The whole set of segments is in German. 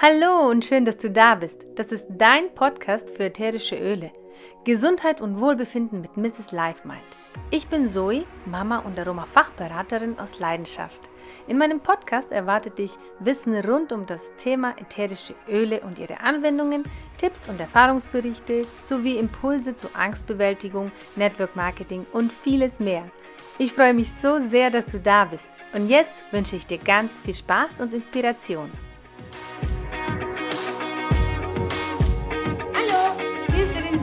Hallo und schön, dass du da bist. Das ist dein Podcast für ätherische Öle. Gesundheit und Wohlbefinden mit Mrs. LifeMind. Ich bin Zoe, Mama und Aroma-Fachberaterin aus Leidenschaft. In meinem Podcast erwartet dich Wissen rund um das Thema ätherische Öle und ihre Anwendungen, Tipps und Erfahrungsberichte sowie Impulse zur Angstbewältigung, Network Marketing und vieles mehr. Ich freue mich so sehr, dass du da bist. Und jetzt wünsche ich dir ganz viel Spaß und Inspiration.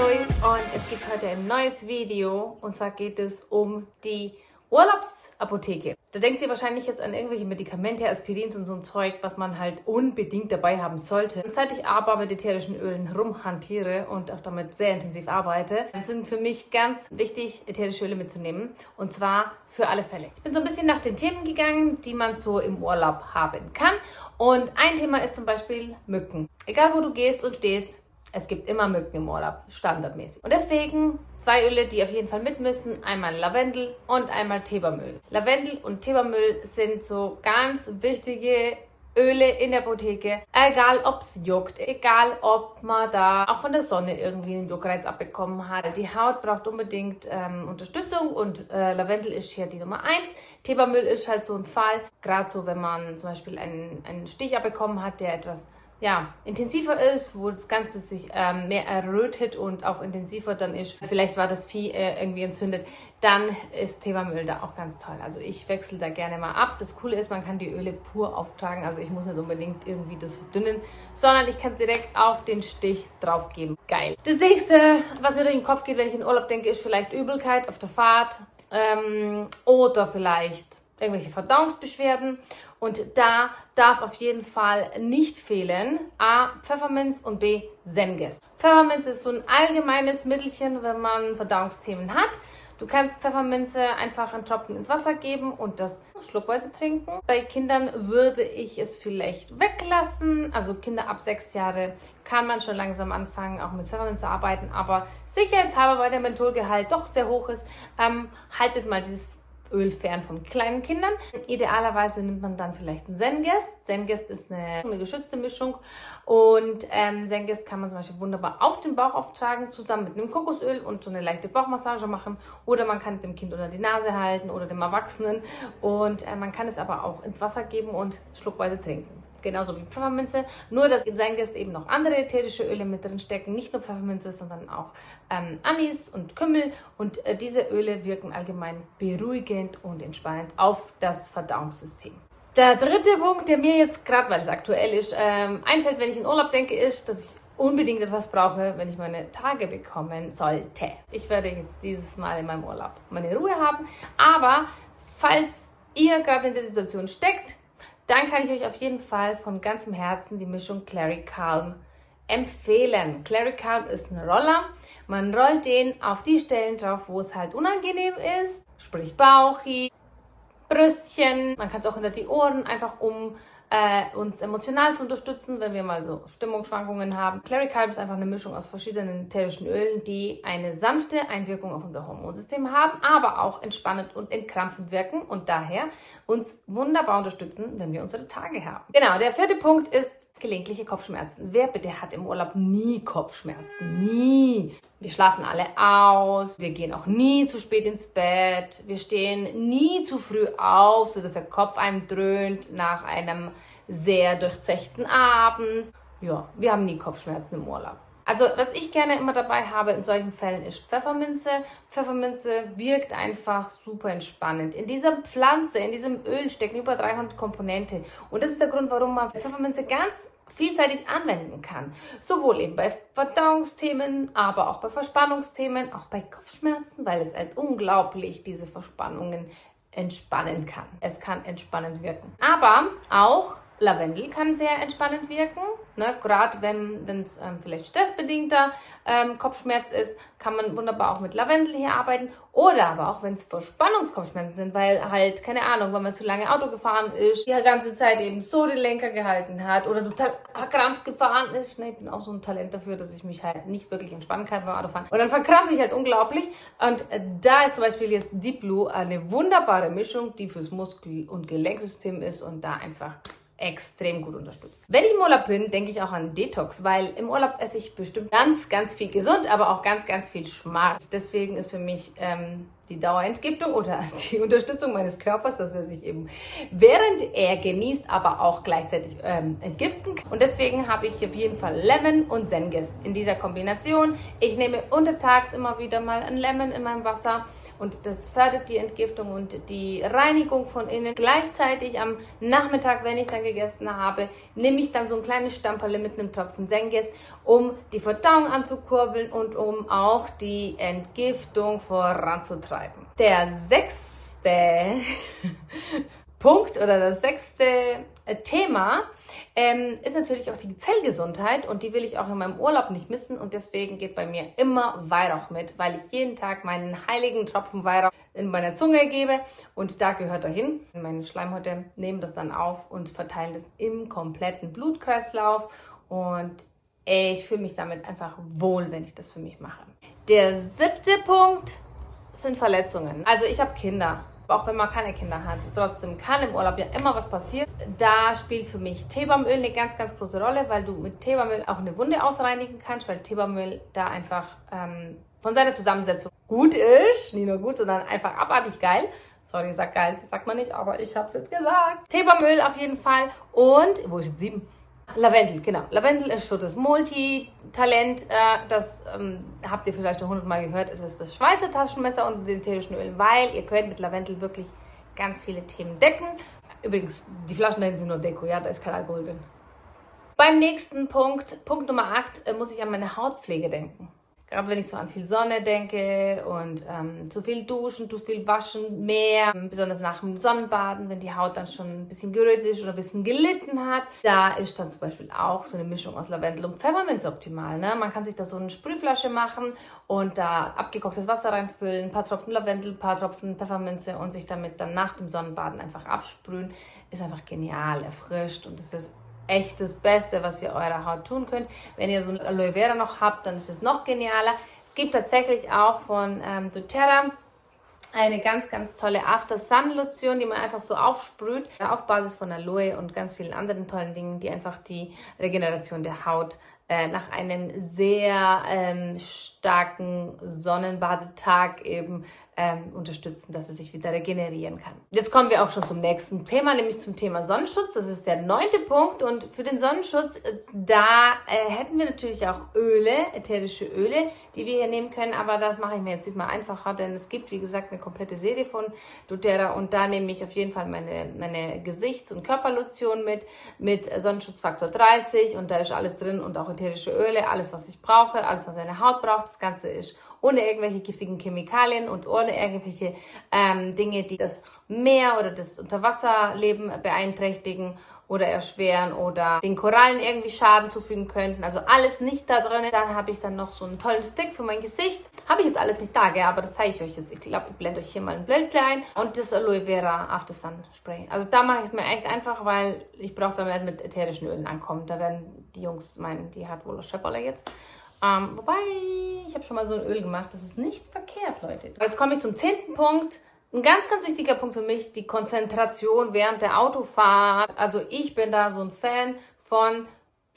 Zoe und es gibt heute ein neues Video und zwar geht es um die Urlaubsapotheke. Da denkt ihr wahrscheinlich jetzt an irgendwelche Medikamente, Aspirins und so ein Zeug, was man halt unbedingt dabei haben sollte. Und seit ich aber mit ätherischen Ölen rumhantiere und auch damit sehr intensiv arbeite, sind für mich ganz wichtig, ätherische Öle mitzunehmen. Und zwar für alle Fälle. Ich bin so ein bisschen nach den Themen gegangen, die man so im Urlaub haben kann. Und ein Thema ist zum Beispiel Mücken. Egal wo du gehst und stehst, es gibt immer Mücken im Urlaub, standardmäßig. Und deswegen zwei Öle, die auf jeden Fall mit müssen. Einmal Lavendel und einmal Tebermüll. Lavendel und Tebermüll sind so ganz wichtige Öle in der Apotheke. Egal ob es juckt, egal ob man da auch von der Sonne irgendwie einen Juckreiz abbekommen hat. Die Haut braucht unbedingt ähm, Unterstützung und äh, Lavendel ist hier die Nummer eins. Tebermüll ist halt so ein Fall, gerade so, wenn man zum Beispiel einen, einen Stich abbekommen hat, der etwas ja, intensiver ist, wo das Ganze sich ähm, mehr errötet und auch intensiver dann ist. Vielleicht war das Vieh äh, irgendwie entzündet. Dann ist Themamöl da auch ganz toll. Also ich wechsle da gerne mal ab. Das Coole ist, man kann die Öle pur auftragen. Also ich muss nicht unbedingt irgendwie das verdünnen, sondern ich kann direkt auf den Stich drauf geben. Geil. Das nächste, was mir durch den Kopf geht, wenn ich in Urlaub denke, ist vielleicht Übelkeit auf der Fahrt ähm, oder vielleicht irgendwelche Verdauungsbeschwerden. Und da darf auf jeden Fall nicht fehlen A. Pfefferminz und B. Zengest. Pfefferminz ist so ein allgemeines Mittelchen, wenn man Verdauungsthemen hat. Du kannst Pfefferminze einfach einen Tropfen ins Wasser geben und das schluckweise trinken. Bei Kindern würde ich es vielleicht weglassen. Also Kinder ab sechs Jahre kann man schon langsam anfangen, auch mit Pfefferminz zu arbeiten. Aber sicherheitshalber, weil der Mentholgehalt doch sehr hoch ist, ähm, haltet mal dieses Öl fern von kleinen Kindern. Idealerweise nimmt man dann vielleicht einen Zengest. Zengest ist eine, eine geschützte Mischung und ähm, Zengest kann man zum Beispiel wunderbar auf den Bauch auftragen, zusammen mit einem Kokosöl und so eine leichte Bauchmassage machen. Oder man kann es dem Kind unter die Nase halten oder dem Erwachsenen und äh, man kann es aber auch ins Wasser geben und schluckweise trinken genauso wie Pfefferminze, nur dass in Seingest eben noch andere ätherische Öle mit drin stecken, nicht nur Pfefferminze, sondern auch ähm, Anis und Kümmel und äh, diese Öle wirken allgemein beruhigend und entspannend auf das Verdauungssystem. Der dritte Punkt, der mir jetzt gerade, weil es aktuell ist, ähm, einfällt, wenn ich in Urlaub denke, ist, dass ich unbedingt etwas brauche, wenn ich meine Tage bekommen sollte. Ich werde jetzt dieses Mal in meinem Urlaub meine Ruhe haben, aber falls ihr gerade in der Situation steckt, dann kann ich euch auf jeden Fall von ganzem Herzen die Mischung Clary Calm empfehlen. Clary Calm ist ein Roller. Man rollt den auf die Stellen drauf, wo es halt unangenehm ist, sprich Bauchi, Brüstchen. Man kann es auch hinter die Ohren, einfach um äh, uns emotional zu unterstützen, wenn wir mal so Stimmungsschwankungen haben. Clary Calm ist einfach eine Mischung aus verschiedenen ätherischen Ölen, die eine sanfte Einwirkung auf unser Hormonsystem haben, aber auch entspannend und entkrampfend wirken und daher uns wunderbar unterstützen, wenn wir unsere Tage haben. Genau, der vierte Punkt ist gelegentliche Kopfschmerzen. Wer bitte hat im Urlaub nie Kopfschmerzen? Nie. Wir schlafen alle aus. Wir gehen auch nie zu spät ins Bett. Wir stehen nie zu früh auf, sodass der Kopf einem dröhnt nach einem sehr durchzechten Abend. Ja, wir haben nie Kopfschmerzen im Urlaub. Also, was ich gerne immer dabei habe in solchen Fällen ist Pfefferminze. Pfefferminze wirkt einfach super entspannend. In dieser Pflanze, in diesem Öl stecken über 300 Komponente. Und das ist der Grund, warum man Pfefferminze ganz vielseitig anwenden kann. Sowohl eben bei Verdauungsthemen, aber auch bei Verspannungsthemen, auch bei Kopfschmerzen, weil es halt unglaublich diese Verspannungen entspannen kann. Es kann entspannend wirken. Aber auch Lavendel kann sehr entspannend wirken. Ne? Gerade wenn es ähm, vielleicht stressbedingter ähm, Kopfschmerz ist, kann man wunderbar auch mit Lavendel hier arbeiten. Oder aber auch, wenn es Verspannungskopfschmerzen sind, weil halt, keine Ahnung, wenn man zu lange Auto gefahren ist, die ganze Zeit eben so den Lenker gehalten hat oder total verkrampft gefahren ist. Ne? Ich bin auch so ein Talent dafür, dass ich mich halt nicht wirklich entspannen kann beim Autofahren. Und dann verkrampfe ich halt unglaublich. Und da ist zum Beispiel jetzt Deep Blue eine wunderbare Mischung, die fürs Muskel- und Gelenksystem ist und da einfach extrem gut unterstützt. Wenn ich im Urlaub bin, denke ich auch an Detox, weil im Urlaub esse ich bestimmt ganz, ganz viel gesund, aber auch ganz, ganz viel Schmarz. Deswegen ist für mich ähm, die Dauerentgiftung oder die Unterstützung meines Körpers, dass er sich eben während er genießt, aber auch gleichzeitig ähm, entgiften kann. Und deswegen habe ich auf jeden Fall Lemon und Zengist in dieser Kombination. Ich nehme untertags immer wieder mal ein Lemon in meinem Wasser und das fördert die Entgiftung und die Reinigung von innen. Gleichzeitig am Nachmittag, wenn ich dann gegessen habe, nehme ich dann so ein kleines Stamperle mit einem Tropfen Senges, um die Verdauung anzukurbeln und um auch die Entgiftung voranzutreiben. Der sechste Punkt oder das sechste Thema ähm, ist natürlich auch die Zellgesundheit und die will ich auch in meinem Urlaub nicht missen und deswegen geht bei mir immer Weihrauch mit, weil ich jeden Tag meinen heiligen Tropfen Weihrauch in meiner Zunge gebe und da gehört er hin. Meine Schleimhäute nehmen das dann auf und verteilen das im kompletten Blutkreislauf und ich fühle mich damit einfach wohl, wenn ich das für mich mache. Der siebte Punkt sind Verletzungen. Also ich habe Kinder auch wenn man keine Kinder hat. Trotzdem kann im Urlaub ja immer was passieren. Da spielt für mich Teebaumöl eine ganz, ganz große Rolle, weil du mit Teebaumöl auch eine Wunde ausreinigen kannst, weil Teebaumöl da einfach ähm, von seiner Zusammensetzung gut ist. Nicht nur gut, sondern einfach abartig geil. Sorry, sag geil, sagt man nicht, aber ich hab's jetzt gesagt. Teebaumöl auf jeden Fall. Und, wo ist jetzt sieben? Lavendel, genau. Lavendel ist so das Multitalent. Äh, das ähm, habt ihr vielleicht schon hundertmal gehört. Es ist das Schweizer Taschenmesser und den ätherischen Öl, weil ihr könnt mit Lavendel wirklich ganz viele Themen decken. Übrigens, die Flaschen dahin sind nur Deko, ja, da ist kein Alkohol drin. Beim nächsten Punkt, Punkt Nummer 8, äh, muss ich an meine Hautpflege denken. Gerade wenn ich so an viel Sonne denke und ähm, zu viel duschen, zu viel waschen, mehr, besonders nach dem Sonnenbaden, wenn die Haut dann schon ein bisschen gerötet ist oder ein bisschen gelitten hat. Da ist dann zum Beispiel auch so eine Mischung aus Lavendel und Pfefferminz optimal. Ne? Man kann sich da so eine Sprühflasche machen und da abgekochtes Wasser reinfüllen, ein paar Tropfen Lavendel, ein paar Tropfen Pfefferminze und sich damit dann nach dem Sonnenbaden einfach absprühen. Ist einfach genial, erfrischt und es ist echt das Beste, was ihr eurer Haut tun könnt. Wenn ihr so eine Aloe Vera noch habt, dann ist es noch genialer. Es gibt tatsächlich auch von ähm, doTERRA eine ganz, ganz tolle After Sun Lotion, die man einfach so aufsprüht, auf Basis von Aloe und ganz vielen anderen tollen Dingen, die einfach die Regeneration der Haut äh, nach einem sehr ähm, starken Sonnenbadetag eben ähm, unterstützen, dass er sich wieder regenerieren kann. Jetzt kommen wir auch schon zum nächsten Thema, nämlich zum Thema Sonnenschutz. Das ist der neunte Punkt. Und für den Sonnenschutz, äh, da äh, hätten wir natürlich auch Öle, ätherische Öle, die wir hier nehmen können. Aber das mache ich mir jetzt nicht mal einfacher, denn es gibt, wie gesagt, eine komplette Serie von doTERRA. Und da nehme ich auf jeden Fall meine, meine Gesichts- und Körperlotion mit, mit Sonnenschutzfaktor 30. Und da ist alles drin und auch ätherische Öle, alles, was ich brauche, alles, was meine Haut braucht. Das Ganze ist ohne irgendwelche giftigen Chemikalien und ohne irgendwelche ähm, Dinge, die das Meer oder das Unterwasserleben beeinträchtigen oder erschweren oder den Korallen irgendwie Schaden zufügen könnten. Also alles nicht da drin. Dann habe ich dann noch so einen tollen Stick für mein Gesicht. Habe ich jetzt alles nicht da, gell? aber das zeige ich euch jetzt. Ich glaube, ich blende euch hier mal ein Bild klein. Und das Aloe Vera After Sun Spray. Also da mache ich es mir echt einfach, weil ich brauche damit nicht mit ätherischen Ölen ankommen. Da werden die Jungs meinen, die hat wohl Schöpperle jetzt. Ähm, wobei, ich habe schon mal so ein Öl gemacht. Das ist nicht verkehrt, Leute. Jetzt komme ich zum zehnten Punkt. Ein ganz, ganz wichtiger Punkt für mich, die Konzentration während der Autofahrt. Also ich bin da so ein Fan von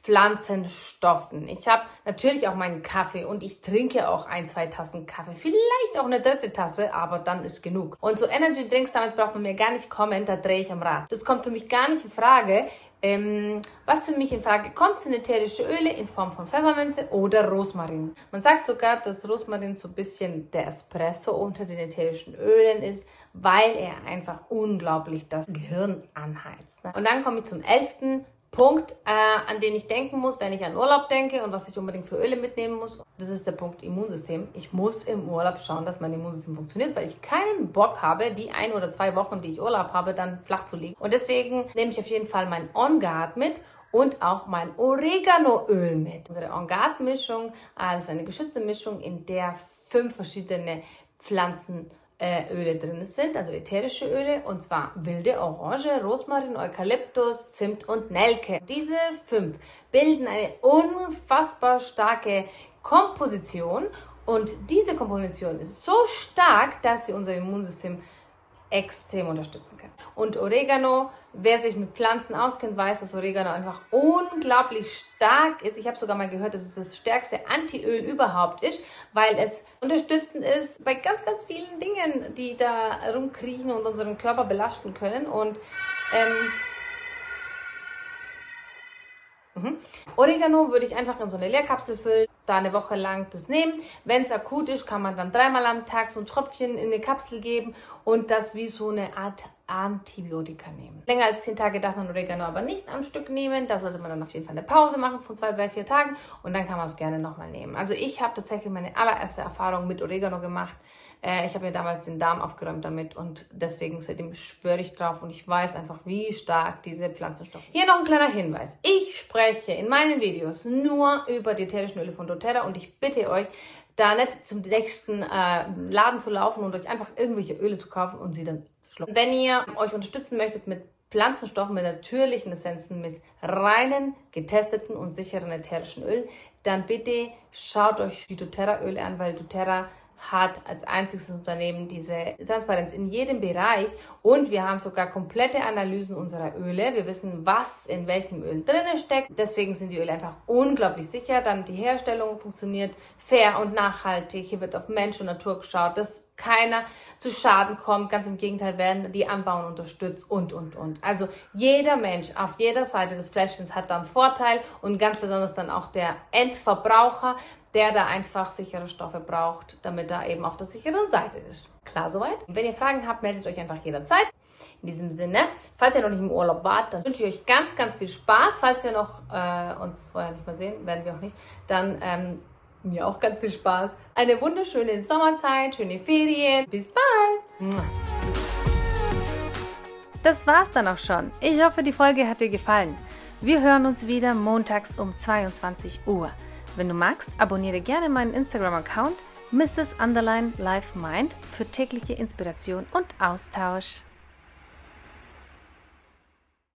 Pflanzenstoffen. Ich habe natürlich auch meinen Kaffee und ich trinke auch ein, zwei Tassen Kaffee. Vielleicht auch eine dritte Tasse, aber dann ist genug. Und so Energy Drinks, damit braucht man mir gar nicht kommen, da drehe ich am Rad. Das kommt für mich gar nicht in Frage. Ähm, was für mich in Frage kommt, sind ätherische Öle in Form von Pfefferminze oder Rosmarin. Man sagt sogar, dass Rosmarin so ein bisschen der Espresso unter den ätherischen Ölen ist, weil er einfach unglaublich das Gehirn anheizt. Ne? Und dann komme ich zum elften Punkt, äh, an den ich denken muss, wenn ich an Urlaub denke und was ich unbedingt für Öle mitnehmen muss. Das ist der Punkt Immunsystem. Ich muss im Urlaub schauen, dass mein Immunsystem funktioniert, weil ich keinen Bock habe, die ein oder zwei Wochen, die ich Urlaub habe, dann flach zu liegen. Und deswegen nehme ich auf jeden Fall mein On Guard mit und auch mein Oreganoöl mit. Unsere On Guard Mischung, äh, ist eine geschützte Mischung, in der fünf verschiedene Pflanzen äh, Öle drin sind, also ätherische Öle, und zwar wilde Orange, Rosmarin, Eukalyptus, Zimt und Nelke. Diese fünf bilden eine unfassbar starke Komposition und diese Komposition ist so stark, dass sie unser Immunsystem extrem unterstützen kann. Und Oregano, wer sich mit Pflanzen auskennt, weiß, dass Oregano einfach unglaublich stark ist. Ich habe sogar mal gehört, dass es das stärkste Antiöl überhaupt ist, weil es unterstützend ist bei ganz, ganz vielen Dingen, die da rumkriechen und unseren Körper belasten können. Und ähm, Mhm. Oregano würde ich einfach in so eine Leerkapsel füllen, da eine Woche lang das nehmen. Wenn es akut ist, kann man dann dreimal am Tag so ein Tropfchen in eine Kapsel geben und das wie so eine Art Antibiotika nehmen. Länger als 10 Tage darf man Oregano aber nicht am Stück nehmen. Da sollte man dann auf jeden Fall eine Pause machen von 2, 3, 4 Tagen und dann kann man es gerne nochmal nehmen. Also ich habe tatsächlich meine allererste Erfahrung mit Oregano gemacht. Äh, ich habe mir damals den Darm aufgeräumt damit und deswegen seitdem schwöre ich drauf und ich weiß einfach, wie stark diese Pflanzenstoffe sind. Hier noch ein kleiner Hinweis. Ich spreche in meinen Videos nur über die ätherischen Öle von doTERRA und ich bitte euch, da nicht zum nächsten äh, Laden zu laufen und euch einfach irgendwelche Öle zu kaufen und sie dann schlucken. Wenn ihr euch unterstützen möchtet mit Pflanzenstoffen, mit natürlichen Essenzen, mit reinen, getesteten und sicheren ätherischen Ölen, dann bitte schaut euch die doTERRA-Öle an, weil doTERRA hat als einziges Unternehmen diese Transparenz in jedem Bereich und wir haben sogar komplette Analysen unserer Öle. Wir wissen, was in welchem Öl drin steckt. Deswegen sind die Öle einfach unglaublich sicher. Dann die Herstellung funktioniert fair und nachhaltig. Hier wird auf Mensch und Natur geschaut, dass keiner zu Schaden kommt. Ganz im Gegenteil werden die Anbauen unterstützt und, und, und. Also jeder Mensch auf jeder Seite des Fläschchens hat dann Vorteil und ganz besonders dann auch der Endverbraucher, der da einfach sichere Stoffe braucht, damit er eben auf der sicheren Seite ist. Klar soweit? Wenn ihr Fragen habt, meldet euch einfach jederzeit. In diesem Sinne, falls ihr noch nicht im Urlaub wart, dann wünsche ich euch ganz, ganz viel Spaß. Falls wir noch äh, uns vorher nicht mehr sehen, werden wir auch nicht, dann ähm, mir auch ganz viel Spaß. Eine wunderschöne Sommerzeit, schöne Ferien. Bis bald. Das war's dann auch schon. Ich hoffe, die Folge hat dir gefallen. Wir hören uns wieder montags um 22 Uhr. Wenn du magst, abonniere gerne meinen Instagram-Account Mrs. Underline Life Mind für tägliche Inspiration und Austausch.